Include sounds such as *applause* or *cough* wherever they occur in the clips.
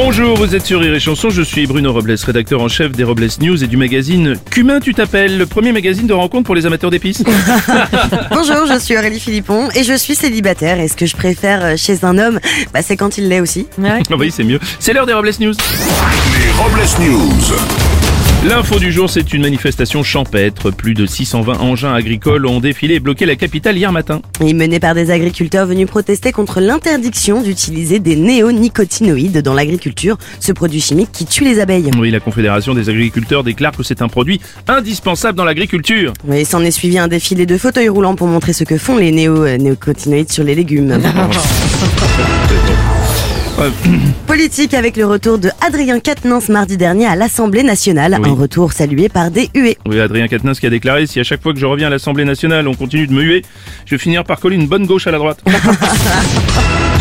Bonjour, vous êtes sur Rire et Chanson, je suis Bruno Robles, rédacteur en chef des Robles News et du magazine Cumin tu t'appelles, le premier magazine de rencontre pour les amateurs d'épices. *laughs* *laughs* Bonjour, je suis Aurélie Philippon et je suis célibataire. Et ce que je préfère euh, chez un homme, bah, c'est quand il l'est aussi. Ah oui, c'est mieux. C'est l'heure des Robles News. Les Robles News. L'info du jour, c'est une manifestation champêtre. Plus de 620 engins agricoles ont défilé et bloqué la capitale hier matin. Et mené par des agriculteurs venus protester contre l'interdiction d'utiliser des néonicotinoïdes dans l'agriculture, ce produit chimique qui tue les abeilles. Oui, la Confédération des agriculteurs déclare que c'est un produit indispensable dans l'agriculture. Et s'en est suivi un défilé de fauteuils roulants pour montrer ce que font les néo-néocotinoïdes sur les légumes. *laughs* Euh, *clears throat* Politique avec le retour de Adrien Quatennens mardi dernier à l'Assemblée nationale. Oui. Un retour salué par des huées. Oui, Adrien Quatennens qui a déclaré si à chaque fois que je reviens à l'Assemblée nationale, on continue de me huer, je vais finir par coller une bonne gauche à la droite. *laughs*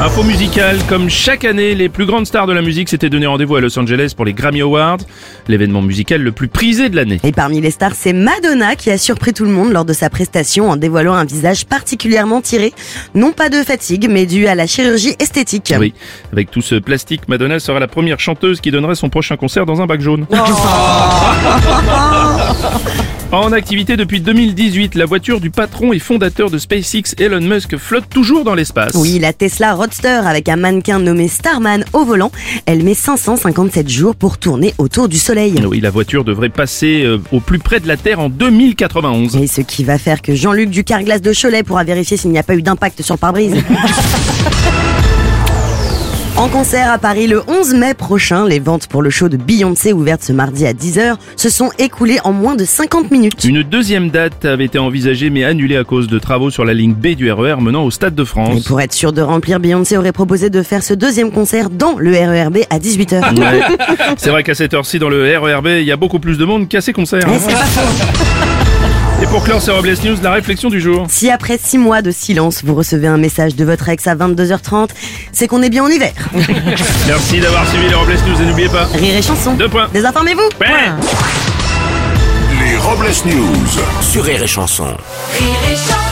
Info musicale, comme chaque année, les plus grandes stars de la musique s'étaient donné rendez-vous à Los Angeles pour les Grammy Awards, l'événement musical le plus prisé de l'année. Et parmi les stars, c'est Madonna qui a surpris tout le monde lors de sa prestation en dévoilant un visage particulièrement tiré, non pas de fatigue, mais dû à la chirurgie esthétique. Oui, avec tout ce plastique, Madonna sera la première chanteuse qui donnerait son prochain concert dans un bac jaune. *laughs* En activité depuis 2018, la voiture du patron et fondateur de SpaceX, Elon Musk, flotte toujours dans l'espace. Oui, la Tesla Roadster avec un mannequin nommé Starman au volant, elle met 557 jours pour tourner autour du Soleil. Oui, la voiture devrait passer euh, au plus près de la Terre en 2091. Et ce qui va faire que Jean-Luc Ducarglas de Cholet pourra vérifier s'il n'y a pas eu d'impact sur le pare-brise. *laughs* Concert à Paris le 11 mai prochain, les ventes pour le show de Beyoncé ouvertes ce mardi à 10h se sont écoulées en moins de 50 minutes. Une deuxième date avait été envisagée mais annulée à cause de travaux sur la ligne B du RER menant au Stade de Et France. pour être sûr de remplir, Beyoncé aurait proposé de faire ce deuxième concert dans le RERB à 18h. Ouais. C'est vrai qu'à cette heure-ci, dans le RERB, il y a beaucoup plus de monde qu'à ces concerts. C'est pas faux. Et pour clore ces Robles News, la réflexion du jour. Si après 6 mois de silence, vous recevez un message de votre ex à 22h30, c'est qu'on est bien en hiver. *laughs* Merci d'avoir suivi les Robles News et n'oubliez pas. Rire et chanson. Deux points. Désinformez-vous. Ouais. Les Robles News. Sur Rire et Chanson. Rire et chanson